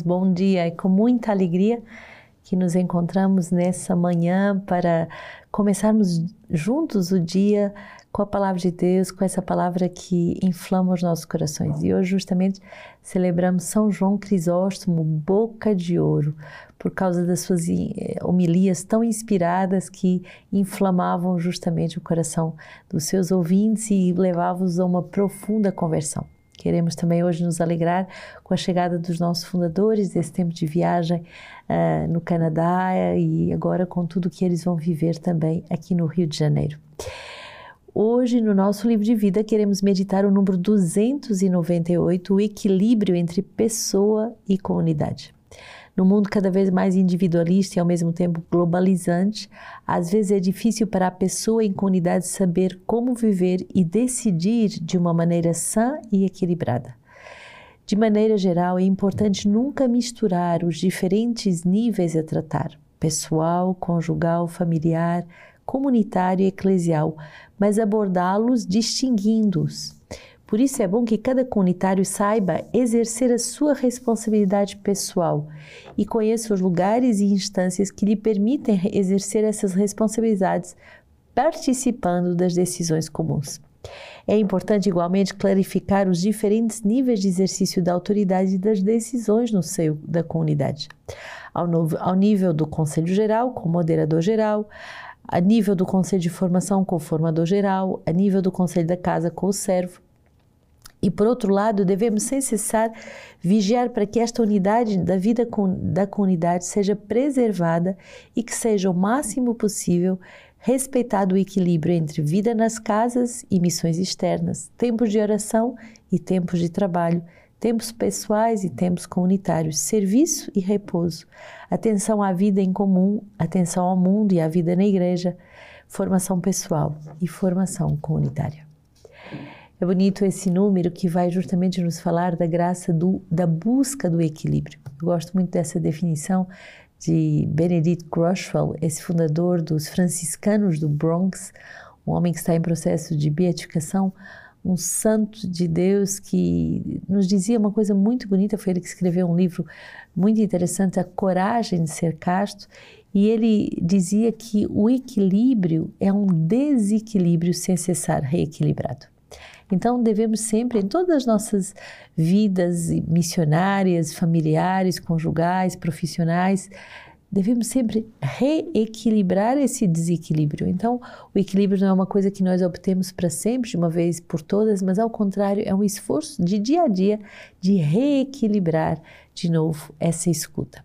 Bom dia, é com muita alegria que nos encontramos nessa manhã para começarmos juntos o dia com a palavra de Deus, com essa palavra que inflama os nossos corações. E hoje, justamente, celebramos São João Crisóstomo, boca de ouro, por causa das suas eh, homilias tão inspiradas que inflamavam justamente o coração dos seus ouvintes e levavam-os a uma profunda conversão. Queremos também hoje nos alegrar com a chegada dos nossos fundadores desse tempo de viagem uh, no Canadá e agora com tudo que eles vão viver também aqui no Rio de Janeiro. Hoje, no nosso livro de vida, queremos meditar o número 298, o equilíbrio entre pessoa e comunidade. No mundo cada vez mais individualista e ao mesmo tempo globalizante, às vezes é difícil para a pessoa em comunidade saber como viver e decidir de uma maneira sã e equilibrada. De maneira geral, é importante nunca misturar os diferentes níveis a tratar pessoal, conjugal, familiar, comunitário e eclesial mas abordá-los distinguindo-os. Por isso é bom que cada comunitário saiba exercer a sua responsabilidade pessoal e conheça os lugares e instâncias que lhe permitem exercer essas responsabilidades participando das decisões comuns. É importante igualmente clarificar os diferentes níveis de exercício da autoridade e das decisões no seio da comunidade. Ao, novo, ao nível do Conselho Geral, com moderador geral, a nível do Conselho de Formação com o formador geral, a nível do Conselho da Casa com o servo, e por outro lado, devemos sem cessar vigiar para que esta unidade da vida da comunidade seja preservada e que seja o máximo possível respeitado o equilíbrio entre vida nas casas e missões externas, tempos de oração e tempos de trabalho, tempos pessoais e tempos comunitários, serviço e repouso, atenção à vida em comum, atenção ao mundo e à vida na igreja, formação pessoal e formação comunitária. É bonito esse número que vai justamente nos falar da graça do, da busca do equilíbrio. Eu gosto muito dessa definição de Benedict Groeschel, esse fundador dos franciscanos do Bronx, um homem que está em processo de beatificação, um santo de Deus que nos dizia uma coisa muito bonita. Foi ele que escreveu um livro muito interessante, A Coragem de Ser Casto, e ele dizia que o equilíbrio é um desequilíbrio sem cessar reequilibrado. Então, devemos sempre, em todas as nossas vidas missionárias, familiares, conjugais, profissionais, devemos sempre reequilibrar esse desequilíbrio. Então, o equilíbrio não é uma coisa que nós obtemos para sempre, de uma vez por todas, mas ao contrário, é um esforço de dia a dia de reequilibrar de novo essa escuta.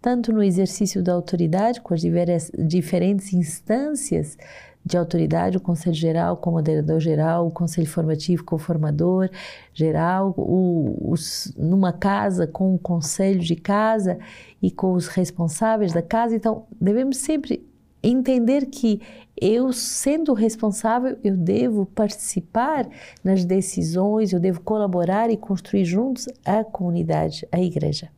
Tanto no exercício da autoridade, com as diferentes instâncias de autoridade, o Conselho Geral com o moderador geral, o Conselho Formativo com o formador geral, o, os, numa casa com o Conselho de Casa e com os responsáveis da casa. Então, devemos sempre entender que eu, sendo responsável, eu devo participar nas decisões, eu devo colaborar e construir juntos a comunidade, a igreja.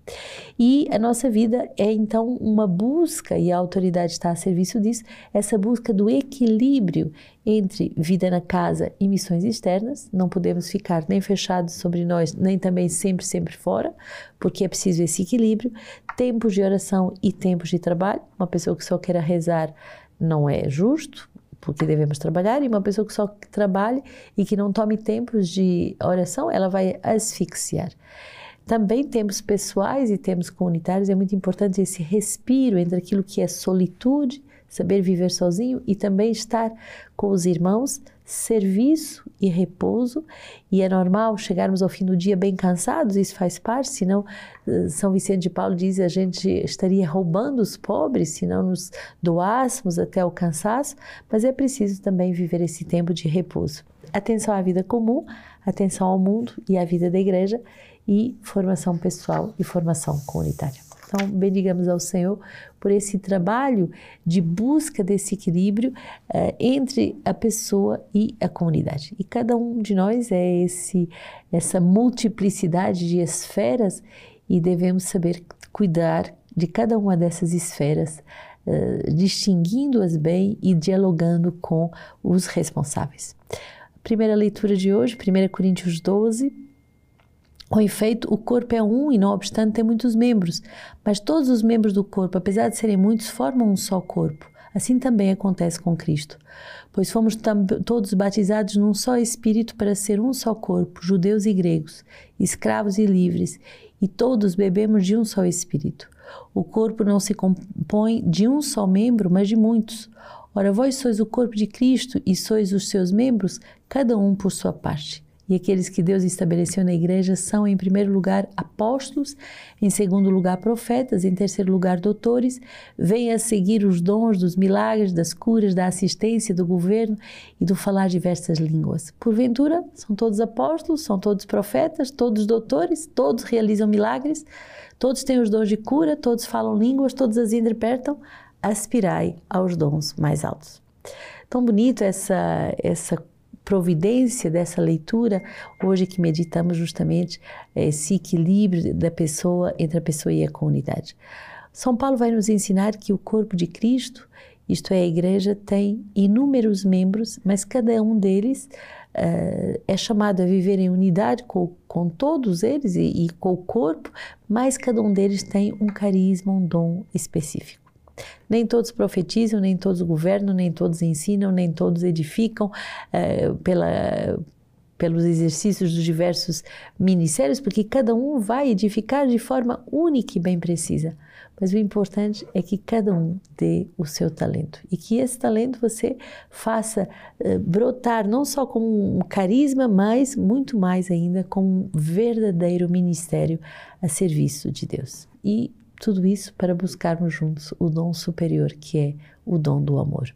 E a nossa vida é então uma busca, e a autoridade está a serviço disso, essa busca do equilíbrio entre vida na casa e missões externas. Não podemos ficar nem fechados sobre nós, nem também sempre, sempre fora, porque é preciso esse equilíbrio. Tempos de oração e tempos de trabalho. Uma pessoa que só queira rezar não é justo, porque devemos trabalhar, e uma pessoa que só trabalhe e que não tome tempos de oração, ela vai asfixiar. Também tempos pessoais e tempos comunitários é muito importante esse respiro entre aquilo que é solitude saber viver sozinho e também estar com os irmãos, serviço e repouso. E é normal chegarmos ao fim do dia bem cansados, isso faz parte, senão eh, São Vicente de Paulo diz a gente estaria roubando os pobres se não nos doássemos até o cansaço, mas é preciso também viver esse tempo de repouso. Atenção à vida comum, atenção ao mundo e à vida da igreja e formação pessoal e formação comunitária. Então, bendigamos ao Senhor por esse trabalho de busca desse equilíbrio uh, entre a pessoa e a comunidade. E cada um de nós é esse, essa multiplicidade de esferas e devemos saber cuidar de cada uma dessas esferas, uh, distinguindo-as bem e dialogando com os responsáveis. Primeira leitura de hoje, 1 Coríntios 12, Com efeito, o corpo é um e, não obstante, tem muitos membros, mas todos os membros do corpo, apesar de serem muitos, formam um só corpo. Assim também acontece com Cristo, pois fomos todos batizados num só Espírito para ser um só corpo, judeus e gregos, escravos e livres, e todos bebemos de um só Espírito. O corpo não se compõe de um só membro, mas de muitos. Ora, vós sois o corpo de Cristo e sois os seus membros, cada um por sua parte. E aqueles que Deus estabeleceu na igreja são, em primeiro lugar, apóstolos, em segundo lugar, profetas, em terceiro lugar, doutores. Vêm a seguir os dons dos milagres, das curas, da assistência, do governo e do falar diversas línguas. Porventura, são todos apóstolos, são todos profetas, todos doutores, todos realizam milagres, todos têm os dons de cura, todos falam línguas, todos as interpretam. Aspirai aos dons mais altos. Tão bonito essa, essa providência dessa leitura, hoje que meditamos justamente esse equilíbrio da pessoa entre a pessoa e a comunidade. São Paulo vai nos ensinar que o corpo de Cristo, isto é, a igreja, tem inúmeros membros, mas cada um deles uh, é chamado a viver em unidade com, com todos eles e, e com o corpo, mas cada um deles tem um carisma, um dom específico. Nem todos profetizam, nem todos governam, nem todos ensinam, nem todos edificam é, pela, pelos exercícios dos diversos ministérios, porque cada um vai edificar de forma única e bem precisa. Mas o importante é que cada um dê o seu talento e que esse talento você faça uh, brotar não só como um carisma, mas muito mais ainda como um verdadeiro ministério a serviço de Deus. E tudo isso para buscarmos juntos o dom superior que é o dom do amor.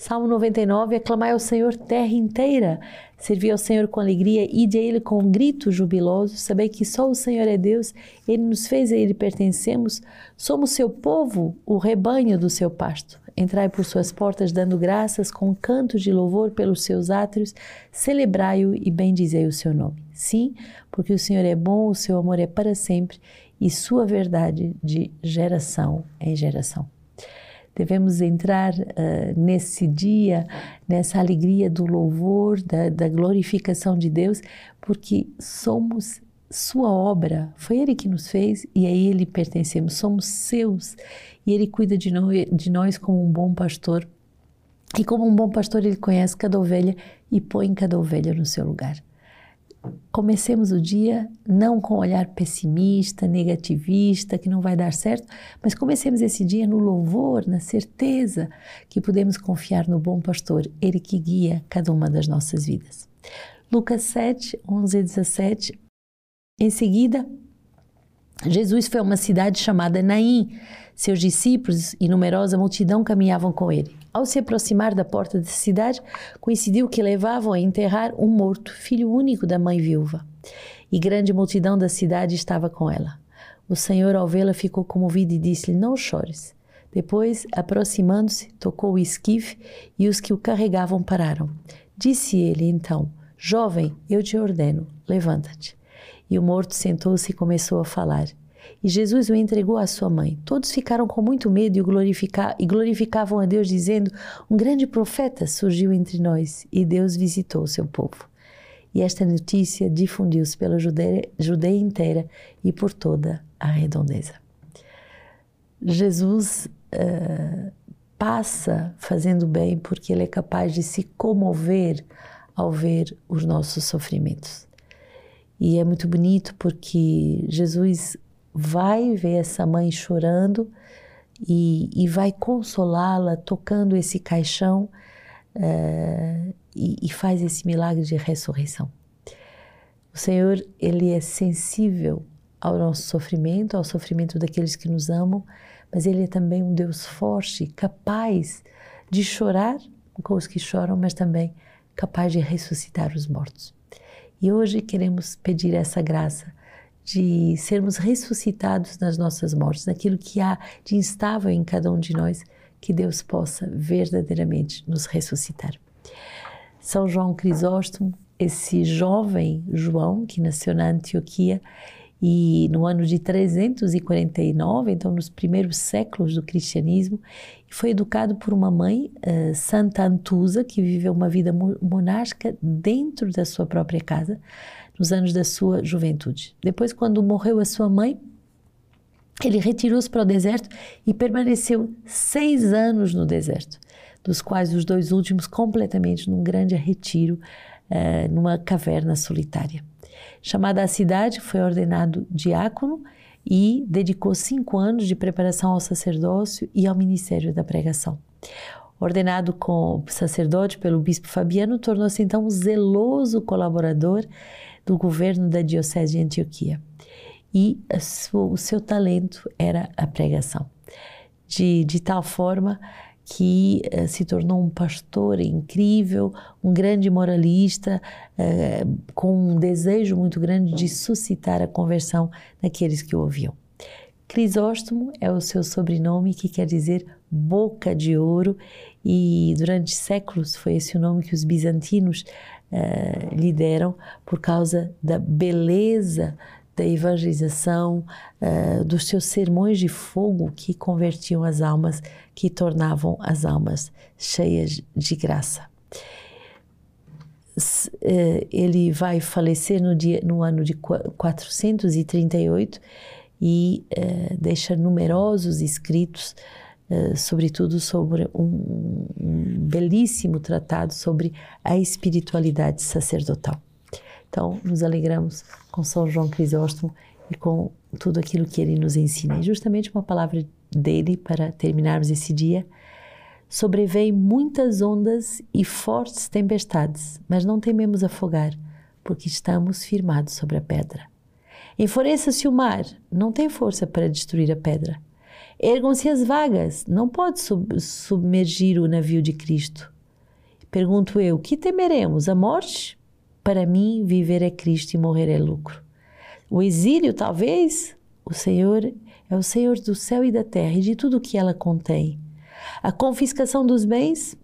Salmo 99, aclamai ao Senhor terra inteira, servi ao Senhor com alegria, ide a Ele com um grito jubiloso, sabei que só o Senhor é Deus, Ele nos fez, a Ele pertencemos, somos seu povo, o rebanho do seu pasto. Entrai por suas portas dando graças, com cantos de louvor pelos seus átrios, celebrai-o e bendizei o seu nome. Sim, porque o Senhor é bom, o seu amor é para sempre, e sua verdade de geração em geração. Devemos entrar uh, nesse dia, nessa alegria do louvor, da, da glorificação de Deus, porque somos sua obra, foi Ele que nos fez e a Ele pertencemos, somos seus e Ele cuida de, no, de nós como um bom pastor. E como um bom pastor, Ele conhece cada ovelha e põe cada ovelha no seu lugar comecemos o dia não com um olhar pessimista, negativista, que não vai dar certo, mas comecemos esse dia no louvor, na certeza que podemos confiar no bom pastor, ele que guia cada uma das nossas vidas. Lucas 7, 11 e 17. Em seguida, Jesus foi a uma cidade chamada Naim. Seus discípulos e numerosa multidão caminhavam com ele. Ao se aproximar da porta da cidade, coincidiu que levavam a enterrar um morto, filho único da mãe viúva. E grande multidão da cidade estava com ela. O Senhor, ao vê-la, ficou comovido e disse-lhe: Não chores. Depois, aproximando-se, tocou o esquife e os que o carregavam pararam. Disse ele então: Jovem, eu te ordeno, levanta-te. E o morto sentou-se e começou a falar e Jesus o entregou à sua mãe. Todos ficaram com muito medo e, glorifica e glorificavam a Deus, dizendo: Um grande profeta surgiu entre nós e Deus visitou o seu povo. E esta notícia difundiu-se pela Judeia, Judeia inteira e por toda a redondeza. Jesus uh, passa fazendo bem porque ele é capaz de se comover ao ver os nossos sofrimentos. E é muito bonito porque Jesus vai ver essa mãe chorando e, e vai consolá-la tocando esse caixão uh, e, e faz esse milagre de ressurreição. O Senhor, Ele é sensível ao nosso sofrimento, ao sofrimento daqueles que nos amam, mas Ele é também um Deus forte, capaz de chorar com os que choram, mas também capaz de ressuscitar os mortos. E hoje queremos pedir essa graça de sermos ressuscitados nas nossas mortes, naquilo que há de instável em cada um de nós, que Deus possa verdadeiramente nos ressuscitar. São João Crisóstomo, esse jovem João que nasceu na Antioquia e no ano de 349, então nos primeiros séculos do cristianismo, foi educado por uma mãe, uh, Santa Antusa, que viveu uma vida monástica dentro da sua própria casa, nos anos da sua juventude. Depois, quando morreu a sua mãe, ele retirou-se para o deserto e permaneceu seis anos no deserto, dos quais os dois últimos completamente num grande retiro, eh, numa caverna solitária. Chamada a cidade, foi ordenado diácono e dedicou cinco anos de preparação ao sacerdócio e ao ministério da pregação. Ordenado como sacerdote pelo bispo Fabiano, tornou-se então um zeloso colaborador do governo da Diocese de Antioquia. E o seu talento era a pregação. De, de tal forma que uh, se tornou um pastor incrível, um grande moralista, uh, com um desejo muito grande de suscitar a conversão naqueles que o ouviam. Crisóstomo é o seu sobrenome, que quer dizer boca de ouro, e durante séculos foi esse o nome que os bizantinos uh, lhe deram por causa da beleza da evangelização, uh, dos seus sermões de fogo que convertiam as almas, que tornavam as almas cheias de graça. Uh, ele vai falecer no, dia, no ano de 438 e uh, deixa numerosos escritos Uh, sobretudo sobre um, um, belíssimo tratado sobre a espiritualidade sacerdotal. Então, nos alegramos com São João Crisóstomo e com tudo aquilo que ele nos ensina. E justamente uma palavra dele para terminarmos esse dia. Sobrevêm muitas ondas e fortes tempestades, mas não tememos afogar, porque estamos firmados sobre a pedra. Enfureça-se o mar, não tem força para destruir a pedra. Ergam-se as vagas, não pode sub submergir o navio de Cristo. Pergunto eu, que temeremos? A morte? Para mim, viver é Cristo e morrer é lucro. O exílio, talvez, o Senhor é o Senhor do céu e da terra e de tudo o que ela contém. A confiscação dos bens,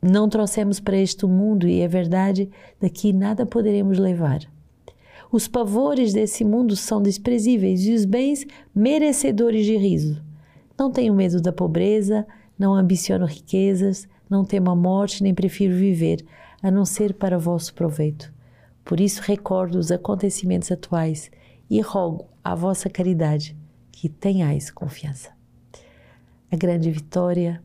não trouxemos para este mundo e é verdade, daqui nada poderemos levar. Os pavores desse mundo são desprezíveis e os bens merecedores de riso. Não tenho medo da pobreza, não ambiciono riquezas, não temo a morte, nem prefiro viver, a não ser para vosso proveito. Por isso recordo os acontecimentos atuais e rogo à vossa caridade que tenhais confiança. A grande vitória,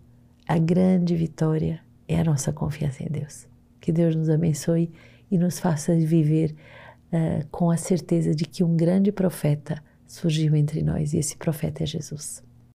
a grande vitória é a nossa confiança em Deus. Que Deus nos abençoe e nos faça viver uh, com a certeza de que um grande profeta surgiu entre nós e esse profeta é Jesus.